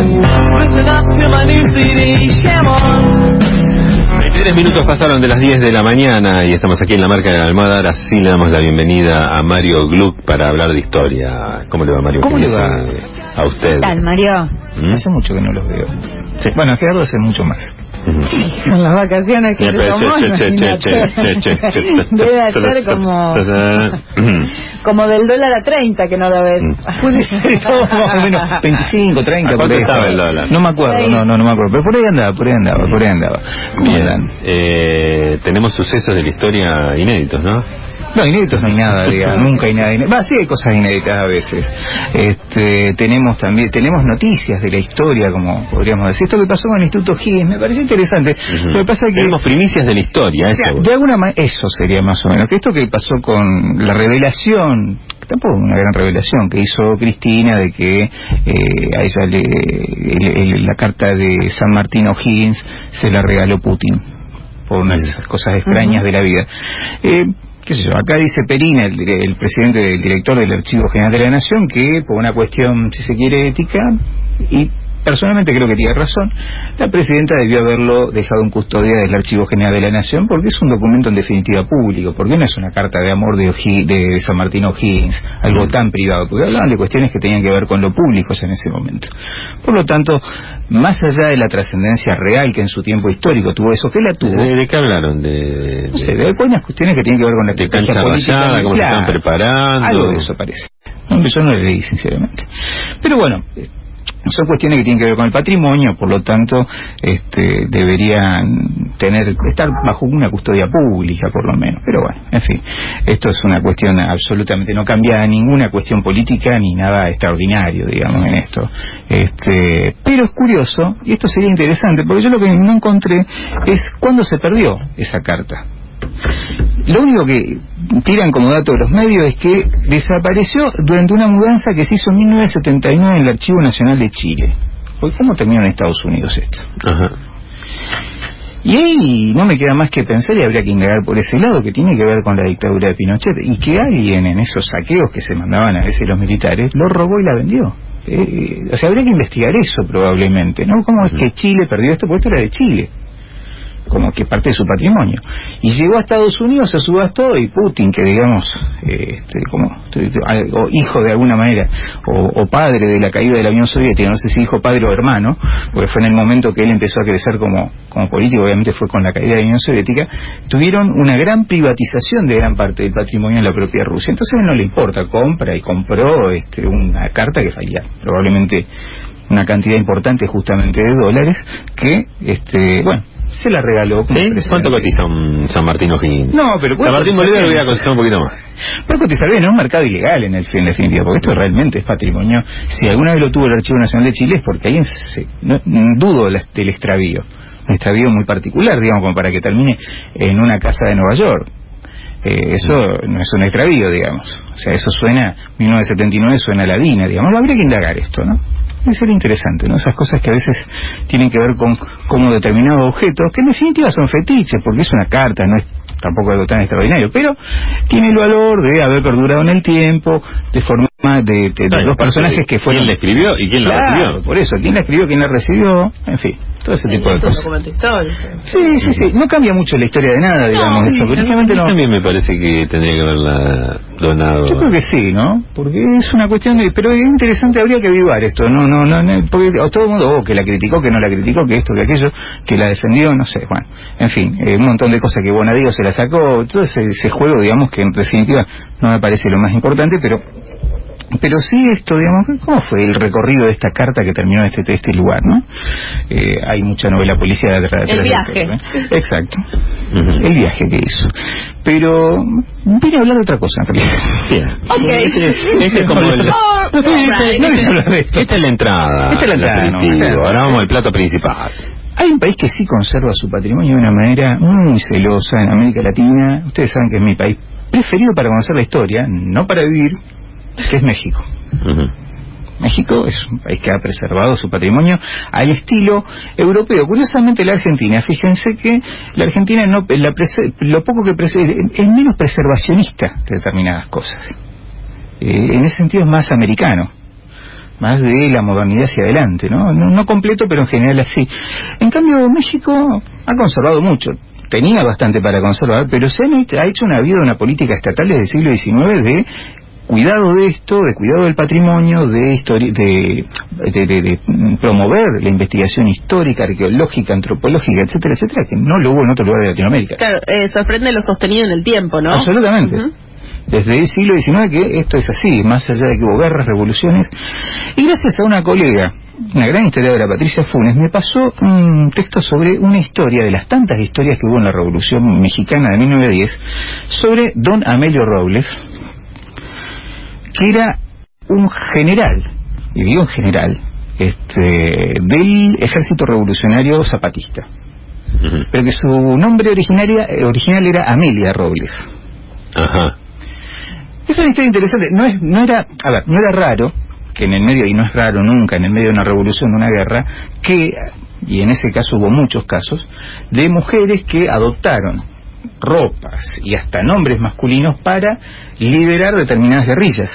Listen up to my new CD. 23 minutos pasaron de las 10 de la mañana y estamos aquí en la marca de la almohada. Ahora sí le damos la bienvenida a Mario Gluck para hablar de historia. ¿Cómo le va, Mario? ¿Cómo le va? A usted. tal, Mario? ¿Mm? Hace mucho que no los veo. Bueno, Gerardo hace mucho más. Con las vacaciones que se tomó. Debe ser como, como del dólar a 30 que no lo ves. Puede ser todo más o menos 25, 30. ¿A cuánto por ahí estaba el dólar? No me acuerdo, no, no, no me acuerdo. Pero por ahí andaba, por ahí andaba, por ahí andaba. Eh, tenemos sucesos de la historia inéditos, ¿no? No, inéditos no hay nada, diga, nunca hay nada inédito. Va, sí hay cosas inéditas a veces. Este, tenemos también, tenemos noticias de la historia, como podríamos decir. Esto que pasó con el Instituto Higgins me parece interesante. Lo que pasa es que... Tenemos primicias de la historia, eso. De alguna manera, eso sería más o menos. Que esto que pasó con la revelación, que tampoco una gran revelación, que hizo Cristina de que eh, a ella le, la carta de San Martín O'Higgins se la regaló Putin, por unas de esas cosas extrañas de la vida. Eh, qué sé yo, acá dice Perina, el, presidente del director del Archivo General de la Nación, que por una cuestión, si se quiere, ética, y personalmente creo que tiene razón, la presidenta debió haberlo dejado en custodia del Archivo General de la Nación porque es un documento en definitiva público, porque no es una carta de amor de, O'Hi- de San Martín O'Higgins, algo tan privado, porque hablaban de cuestiones que tenían que ver con lo público en ese momento. Por lo tanto, más allá de la trascendencia real que en su tiempo histórico tuvo eso, que la tuvo, ¿De, de qué hablaron? De, no sé, de algunas cuestiones que tienen que ver con la de cancha política. rayada, cómo se Claro, están preparando. Algo de eso parece. No, yo no le leí, sinceramente. Pero bueno, son cuestiones que tienen que ver con el patrimonio, por lo tanto, este, deberían tener estar bajo una custodia pública, por lo menos. Pero bueno, en fin, esto es una cuestión absolutamente no cambiada, ninguna cuestión política ni nada extraordinario, digamos, en esto. Este, pero es curioso, y esto sería interesante, porque yo lo que no encontré es cuándo se perdió esa carta. Lo único que tiran como dato de los medios es que desapareció durante una mudanza que se hizo en 1979 en el Archivo Nacional de Chile. ¿Cómo terminó en Estados Unidos esto? Ajá. Y ahí no me queda más que pensar y habría que indagar por ese lado que tiene que ver con la dictadura de Pinochet y que alguien en esos saqueos que se mandaban a veces los militares lo robó y la vendió. Eh, o sea, habría que investigar eso probablemente, ¿no? ¿Cómo es que Chile perdió esto? Porque esto era de Chile como que parte de su patrimonio. Y llegó a Estados Unidos, se subastó y Putin, que digamos, eh, este, como o hijo de alguna manera, o, padre de la caída de la Unión Soviética, no sé si hijo padre o hermano, porque fue en el momento que él empezó a crecer como, como político, obviamente fue con la caída de la Unión Soviética, tuvieron una gran privatización de gran parte del patrimonio en la propia Rusia. Entonces a él no le importa, compra y compró este, una carta que valía probablemente una cantidad importante justamente de dólares que, este, bueno, se la regaló. ¿Sí? ¿Cuánto cotiza un San Martín O'Higgins? No, pero San Martín Bolívar bien. lo voy a cotizar un poquito más. Puede cotizar bien, es un mercado ilegal en el fin definitiva, porque esto realmente es patrimonio. Si alguna vez lo tuvo el Archivo Nacional de Chile es porque alguien se, no, dudo del extravío. Un extravío muy particular, digamos, como para que termine en una casa de Nueva York. Eh, eso no es un extravío, digamos. O sea, eso suena, 1979 suena a la DINA, digamos. Habría que indagar esto, ¿no? Debe ser interesante, ¿no? Esas cosas que a veces tienen que ver con cómo determinados objetos, que en definitiva son fetiches, porque es una carta, no es tampoco algo tan extraordinario, pero tiene el valor de haber perdurado en el tiempo, de forma de, de- de dos personajes que fueron... ¿Quién la escribió y quién la Claro, recibió? por eso, quién la escribió, quién la recibió, en fin, todo ese tipo de es un cosas. documento histórico. Sí, sí, sí, no cambia mucho la historia de nada, digamos, eso, pero últimamente A mí no... también me parece que tendría que haberla donado. Yo creo que sí, ¿no? Porque es una cuestión de... Pero es interesante, habría que avivar esto, no, no, no, no, porque o todo el mundo, oh, que la criticó, que no la criticó, que esto, que aquello, que la defendió, no sé, bueno, en fin, eh, un montón de cosas que Bonadío se la sacó, todo ese, ese juego, digamos, que en definitiva no me parece lo más importante, pero pero sí esto, digamos, ¿cómo fue el recorrido de esta carta que terminó en este, este lugar, no? Eh, hay mucha novela policial detrás El viaje. ¿eh? Exacto. El viaje que hizo. Pero vine a hablar de otra cosa, en realidad. Este, este, es como el... no, Esta es la entrada. Esta es la entrada, Ahora vamos al plato principal. Hay un país que sí conserva su patrimonio de una manera muy celosa en América Latina. Ustedes saben que es mi país preferido para conocer la historia, no para vivir, que es México. México es un país que ha preservado su patrimonio al estilo europeo. Curiosamente la Argentina, fíjense que la Argentina no, lo poco que es menos preservacionista de determinadas cosas. Eh, en ese sentido es más americano más de la modernidad hacia adelante, ¿no? ¿no? completo, pero en general así. En cambio, México ha conservado mucho. Tenía bastante para conservar, pero se ha hecho una vida, una política estatal desde el siglo XIX de cuidado de esto, de cuidado del patrimonio, de, de, de, promover la investigación histórica, arqueológica, antropológica, etcétera, etcétera, que no lo hubo en otro lugar de Latinoamérica. Claro, eh, sorprende lo sostenido en el tiempo, ¿no? Absolutamente. Desde el siglo XIX que esto es así, más allá de que hubo guerras, revoluciones. Y gracias a una colega, una gran historiadora, Patricia Funes, me pasó un texto sobre una historia de las tantas historias que hubo en la Revolución Mexicana de 1910 sobre don Amelio Robles, que era un general, y digo un general, este, del ejército revolucionario zapatista. Pero que su nombre originaria, eh, original era Amelia Robles. Ajá. Es una historia interesante. No, es, no era, a ver, no era raro que en el medio, y no es raro nunca, en el medio de una revolución, de una guerra, que, y en ese caso hubo muchos casos, de mujeres que adoptaron ropas y hasta nombres masculinos para liderar determinadas guerrillas.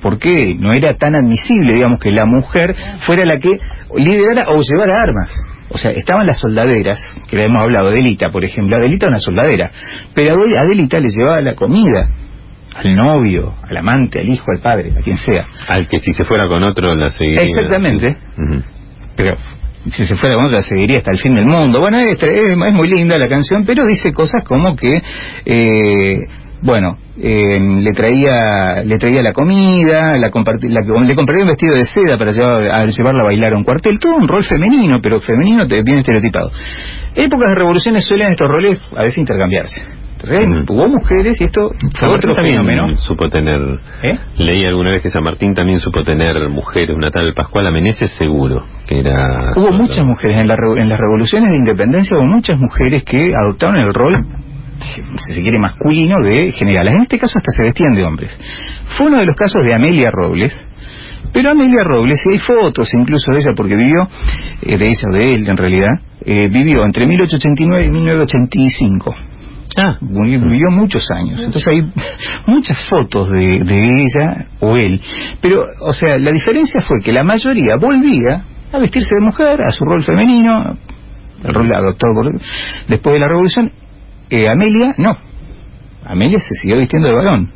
Porque no era tan admisible, digamos, que la mujer fuera la que liderara o llevara armas. O sea, estaban las soldaderas, que le hemos hablado, Adelita, por ejemplo. Adelita era una soldadera, pero a Adelita le llevaba la comida al novio, al amante, al hijo, al padre, a quien sea. Al que si se fuera con otro la seguiría. Exactamente. Pero si se fuera con otra seguiría hasta el fin del mundo. Bueno, es, es, muy linda la canción, pero dice cosas como que, eh, bueno, eh, le traía le traía la comida, la, la le compraría un vestido de seda para llevar, llevarla a bailar a un cuartel, todo un rol femenino, pero femenino bien estereotipado. Épocas de revoluciones suelen estos roles a veces intercambiarse. Entonces, hubo mujeres y esto fue otro también supo tener. ¿Eh? Leí alguna vez que San Martín también supo tener mujeres, una tal Pascual Ameneses seguro, que era. Hubo muchas mujeres en, la, en las revoluciones de independencia, hubo muchas mujeres que adoptaron el rol si se quiere, masculino de generales. En este caso hasta se vestían de hombres. Fue uno de los casos de Amelia Robles, pero Amelia Robles, y hay fotos incluso de ella, porque vivió, eh, de ella o de él en realidad, eh, vivió entre 1889 y 1985. Ah, vivió muchos años. Entonces hay muchas fotos de, de ella o él. Pero, o sea, la diferencia fue que la mayoría volvía a vestirse de mujer, a su rol femenino, el rol adoptado por, después de la revolución. Eh, Amelia, no. Amelia se siguió vistiendo de varón.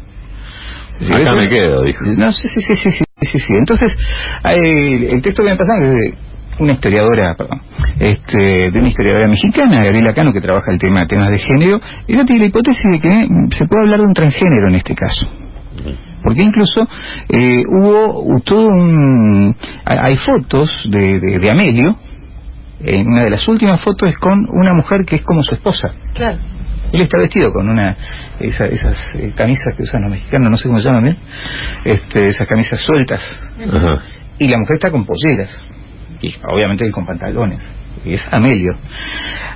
Acá me quedo, dijo. No, sí, sí, sí, sí, sí, sí. Entonces, el texto que me pasan es una historiadora, perdón, este, de una historiadora mexicana, Gabriela Cano, que trabaja el tema temas de género, ella tiene la hipótesis de que se puede hablar de un transgénero en este caso. Porque incluso eh, hubo todo un... Hay fotos de, de, Amelio, en una de las últimas fotos es con una mujer que es como su esposa. Claro. Él está vestido con una esas eh, camisas que usan los mexicanos, no sé cómo se llaman bien, este, esas camisas sueltas. Y la mujer está con polleras y obviamente con pantalones. Es Amelio.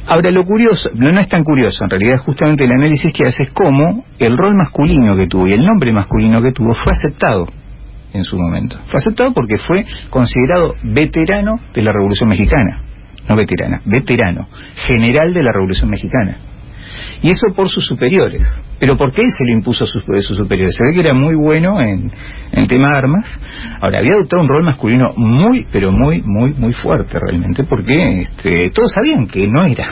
Ahora, lo curioso, no, no es tan curioso, en realidad justamente el análisis que hace es cómo el rol masculino que tuvo y el nombre masculino que tuvo fue aceptado en su momento. Fue aceptado porque fue considerado veterano de la Revolución Mexicana. No veterana, veterano, general de la Revolución Mexicana. Y eso por sus superiores. Pero ¿por qué se lo impuso a sus, superiores? Se ve que era muy bueno en, en tema de armas. Ahora, había adoptado un rol masculino muy, pero muy, muy, muy fuerte realmente, porque este, todos sabían que no era.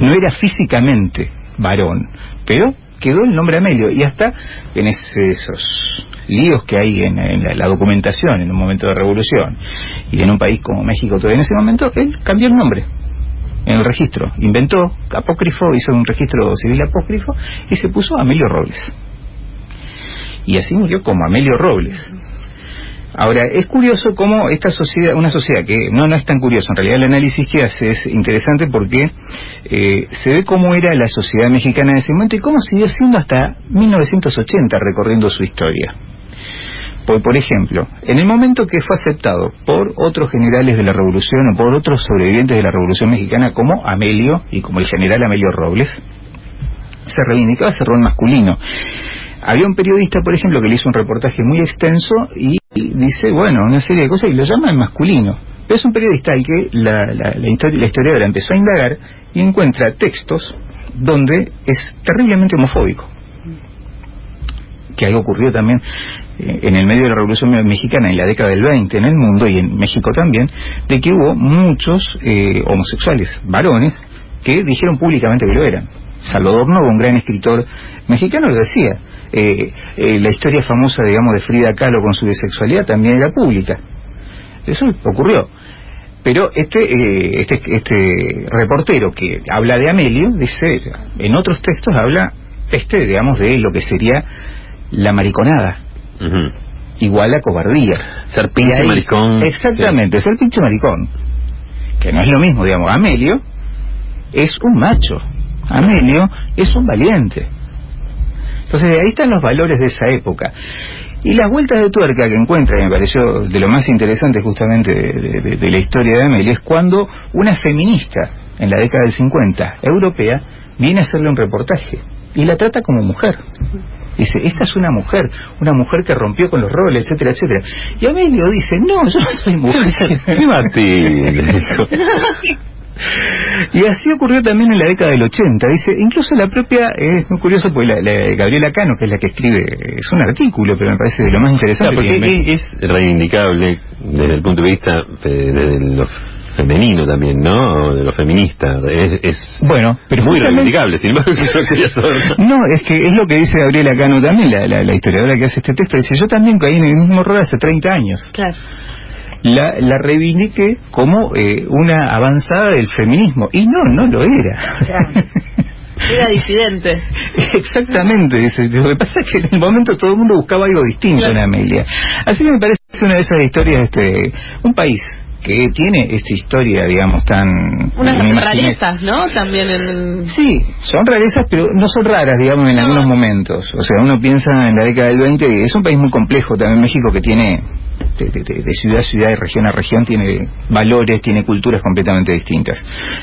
no era físicamente varón, pero quedó el nombre Amelio. Y hasta en esos líos que hay en, la, la, documentación en un momento de revolución y en un país como México todavía en ese momento, él cambió el nombre en el registro. Inventó apócrifo, hizo un registro civil apócrifo y se puso Amelio Robles. Y así murió como Amelio Robles. Ahora, es curioso cómo esta sociedad, una sociedad que no, no es tan curioso, en realidad el análisis que hace es interesante porque eh, se ve cómo era la sociedad mexicana en ese momento y cómo siguió siendo hasta 1980 recorriendo su historia. Por, por ejemplo, en el momento que fue aceptado por otros generales de la revolución o por otros sobrevivientes de la revolución mexicana como Amelio y como el general Amelio Robles, se reivindicaba ese rol masculino. Había un periodista, por ejemplo, que le hizo un reportaje muy extenso y dice, bueno, una serie de cosas y lo llama en masculino. Pero es un periodista al que la, la, la, la historiadora empezó a indagar y encuentra textos donde es terriblemente homofóbico. Que algo ocurrió también en el medio de la Revolución Mexicana en la década del 20 en el mundo y en México también, de que hubo muchos eh, homosexuales, varones, que dijeron públicamente que lo eran. Salvador Novo, un gran escritor mexicano, lo decía. Eh, eh, la historia famosa, digamos, de Frida Kahlo con su bisexualidad también era pública. Eso ocurrió. Pero este, eh, este, este reportero que habla de Amelio, dice, en otros textos habla, este, digamos, de lo que sería la mariconada. Igual a cobardía. Ser pinche ahí- maricón. Exactamente, ser pinche maricón. Que no es lo mismo, digamos. Amelio es un macho. Amelio es un valiente. Entonces ahí están los valores de esa época. Y las vueltas de tuerca que encuentra, y me pareció de lo más interesante justamente de, de- de la historia de Amelia, es cuando una feminista en la década del 50, europea, viene a hacerle un reportaje y la trata como mujer. Dice, esta es una mujer, una mujer que rompió con los roles, etcétera, etcétera. Y Amelio dice, no, yo no soy mujer. ¿Qué dijo. Y así ocurrió también en la década del 80. Dice, incluso la propia, es muy curioso, porque la, la- Gabriela Cano, que es la que escribe, es un artículo, pero me parece de lo más interesante. Claro, porque es es reivindicable desde el punto de vista eh, de lo femenino también, ¿no? De lo feminista. Es, es bueno, pero muy reivindicable, sin embargo, no es que es lo que dice Gabriela Cano también, la, la- la historiadora que hace este texto. Dice, yo también caí en el mismo error hace 30 años. Claro. La, la reivindiqué como eh, una avanzada del feminismo. Y no, no lo era. Claro. Era disidente. Exactamente, dice. Lo que pasa es que en el momento todo el mundo buscaba algo distinto Claro. en Amelia. Así que me parece una de esas historias, este, un país que tiene esta historia, digamos, tan... Unas rarezas, ¿no? También en... Sí, son rarezas, pero no son raras, digamos, en No. algunos momentos. O sea, uno piensa en la década del 20, y es un país muy complejo también México que tiene, de, de- de- de ciudad a ciudad y región a región, tiene valores, tiene culturas completamente distintas.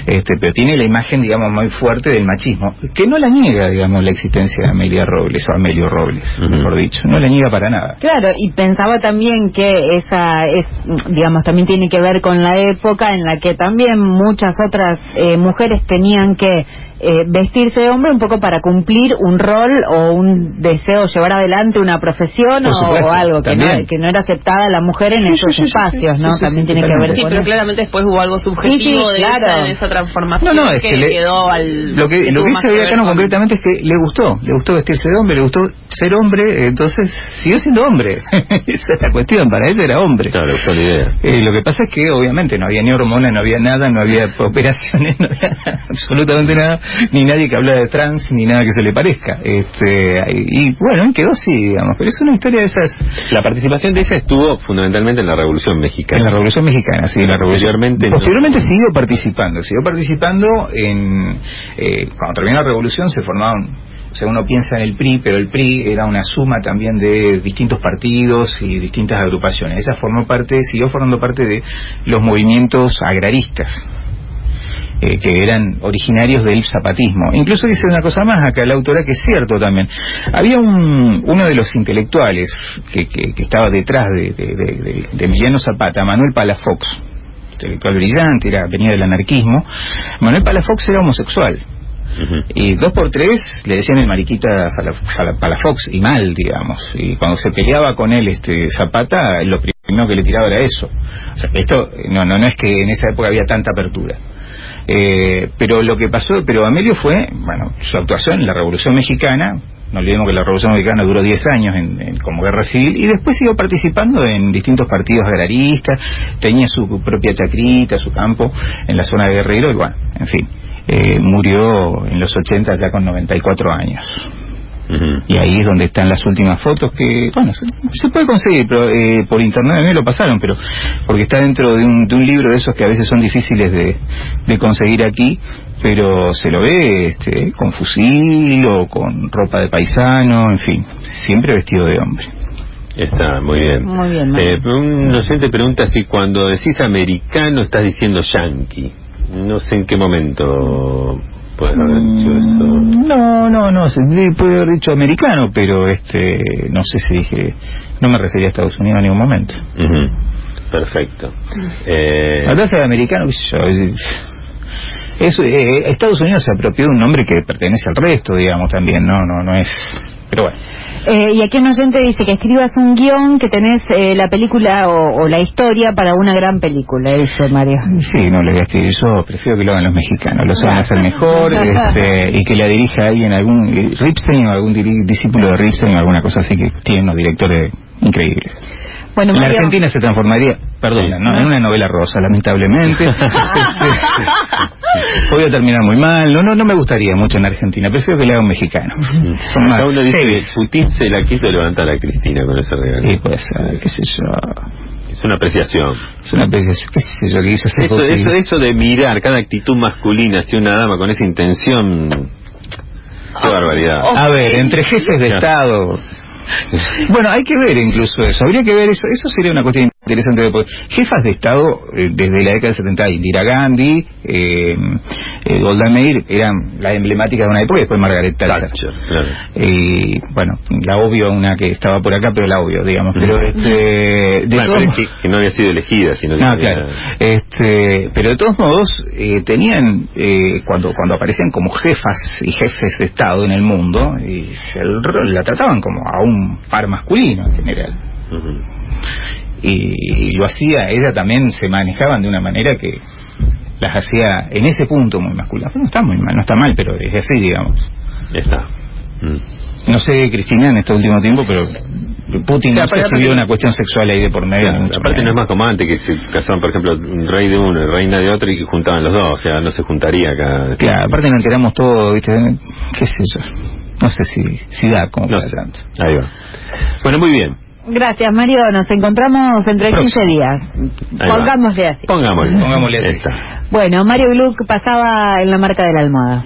Este, pero tiene la imagen, digamos, muy fuerte del machismo, que no la niega, digamos, la existencia de Amelia Robles, o Amelio Robles, Ujú. mejor dicho. No la niega para nada. Claro, y pensaba también que esa es, digamos, también tiene que ver con la época en la que también muchas otras eh, mujeres tenían que eh, vestirse de hombre un poco para cumplir un rol o un deseo llevar adelante una profesión o, algo que no, que no era aceptada la mujer en Sí, esos sí, sí, sí, espacios, sí, ¿no? sí, sí, también tiene que ver Sí, con pero eso. claramente después hubo algo subjetivo Sí, sí, de claro. esa, transformación No, no, es que, le- quedó al... lo que, lo que dice ver Gabriela Cano con- concretamente es que le gustó, le gustó vestirse de hombre, le gustó ser hombre, entonces siguió siendo hombre. Esa es la cuestión, para ella era hombre. Claro, le gustó la idea. Eh, lo que pasa es que obviamente no había ni hormonas, no había nada, no había operaciones, no había absolutamente nada, ni nadie que hablara de trans, ni nada que se le parezca. Este, y, y bueno, quedó así, digamos, pero es una historia de esas... La participación de ella estuvo fundamentalmente en la Revolución Mexicana. En la Revolución Mexicana, sí, en la Revolución. Posteriormente no. Posteriormente siguió participando, siguió participando en... eh, cuando terminó la Revolución se formaron... O sea, uno piensa en el PRI, pero el PRI era una suma también de distintos partidos y distintas agrupaciones. Ella formó parte, siguió formando parte de los movimientos agraristas, eh, que eran originarios del zapatismo. Incluso dice una cosa más acá la autora que es cierto también. Había un, uno de los intelectuales que, que- que estaba detrás de, de- de- de- de Emiliano Zapata, Manuel Palafox, intelectual brillante, era, venía del anarquismo. Manuel Palafox era homosexual. Y dos por tres le decían el mariquita Fala- Palafox, y mal, digamos. Y cuando se peleaba con él este Zapata, lo primero que le tiraba era eso. O sea, esto no, no, no es que en esa época había tanta apertura. Eh, pero lo que pasó, pero Amelio fue, bueno, su actuación en la Revolución Mexicana, no olvidemos que la Revolución Mexicana duró 10 años en- en- como guerra civil y después siguió participando en distintos partidos agraristas, tenía su propia chacrita, su campo en la zona de Guerrero y bueno, en fin, eh, murió en los 80 ya con 94 años. Y ahí es donde están las últimas fotos que, bueno, se, se puede conseguir pero, eh, por internet, a mí me lo pasaron, pero porque está dentro de un, de un libro de esos que a veces son difíciles de, de conseguir aquí, pero se lo ve este, con fusil o con ropa de paisano, en fin, siempre vestido de hombre. Está muy bien. Muy bien. Eh, un oyente pregunta si cuando decís americano estás diciendo yankee. No sé en qué momento puedes haber dicho eso. Mm, No, no, no, puede haber dicho americano, pero este, no sé si dije, no me refería a Estados Unidos en ningún momento. Perfecto. Eh, La plaza de americano, yo, es- eh, Estados Unidos se apropió de un nombre que pertenece al resto, digamos, también, no, no, no es, pero bueno. Eh, y aquí un oyente dice que escribas un guion que tenés eh, la película o, o la historia para una gran película, dice Mario. Sí, no le voy a escribir yo, prefiero que lo hagan los mexicanos, lo saben hacer mejor, este, y que la dirija alguien, algún eh, Ripstein o algún discípulo de Ripstein o alguna cosa así que tiene unos directores increíbles. Bueno, En la Mario, Argentina se transformaría, perdona, Sí. ¿no? en una novela rosa, lamentablemente. Voy a terminar muy mal. No, no, no me gustaría mucho en Argentina. Prefiero que le haga un mexicano. Son más uno dice que Putin se la quiso levantar a Cristina con ese regalo. Sí, puede ser, qué sé yo. Es una apreciación. Es una apreciación, qué sé yo, que hizo ese Eso, Putin. eso, eso de mirar cada actitud masculina hacia una dama con esa intención. Qué barbaridad. A ver, entre jefes de Estado. Bueno, hay que ver incluso eso. Habría que ver eso. Eso sería una cuestión interesante. de poder- Jefas de Estado, eh, desde la década del 70, Indira Gandhi, eh, eh, Golda Meir, eran la emblemática de una época y después Margaret Thatcher. Claro. Y bueno, la obvio, una que estaba por acá, pero la obvio, digamos. Pero este, de Bueno, todos pero es que, que no había sido elegida, sino que no, había- claro. Este, pero de todos modos, eh, tenían, eh, cuando, cuando aparecían como jefas y jefes de Estado en el mundo, y rol la trataban como a un par masculino en general. Y, lo hacía, ella también se manejaban de una manera que las hacía en ese punto muy masculinas. No está muy mal, no está mal, pero es así, digamos. Ya está. Mm. No sé, Cristina, en este último tiempo, pero Putin no si vio una cuestión sexual ahí de por medio. Claro, aparte no es más como antes que se casaban, por ejemplo, un rey de uno y reina de otro y que juntaban los dos, o sea, no se juntaría acá. Claro, aparte nos enteramos todo, ¿viste? ¿Qué sé yo? No sé si, si da como No para sé. tanto. Ahí va. Bueno, muy bien. Gracias Mario, nos encontramos dentro de 15 Próximo. días. Pongámosle así. Pongámosle. Pongámosle así. Bueno, Mario Gluck pasaba en la marca de la almohada.